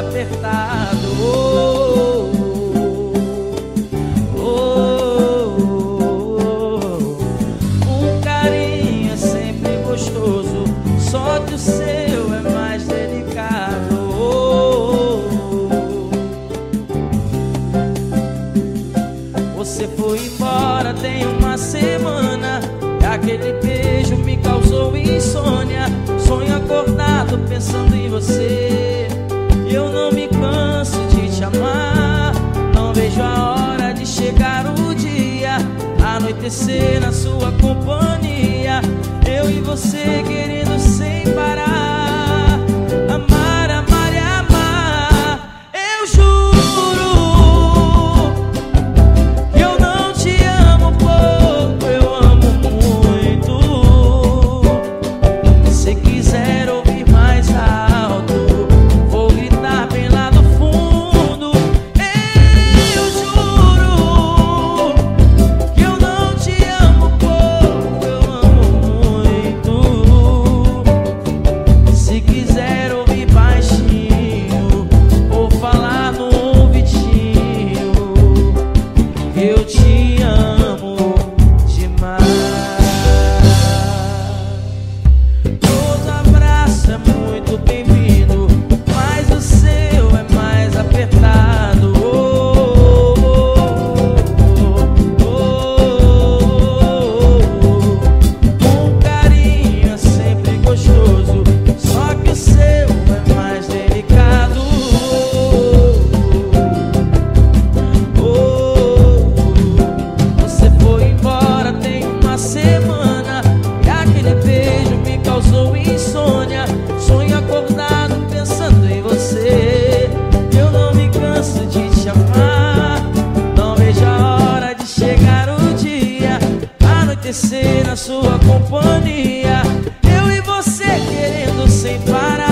apertado. Oh, oh, oh, oh. um carinho é sempre gostoso, só que o seu é mais delicado. Oh, oh. Você foi embora tem uma semana e aquele beijo me causou insônia. Sonho acordado pensando em você. anoitecer na sua companhia. Eu e você querendo sem parar. amanhecer na sua companhia. Eu e você querendo sem parar.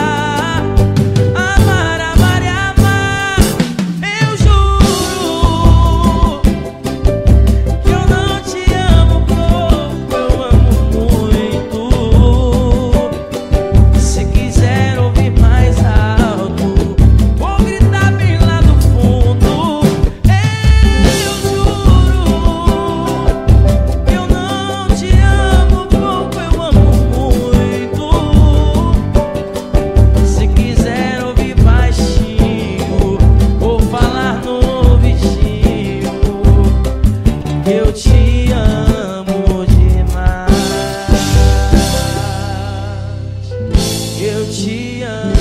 Eu te amo demais. Eu te amo.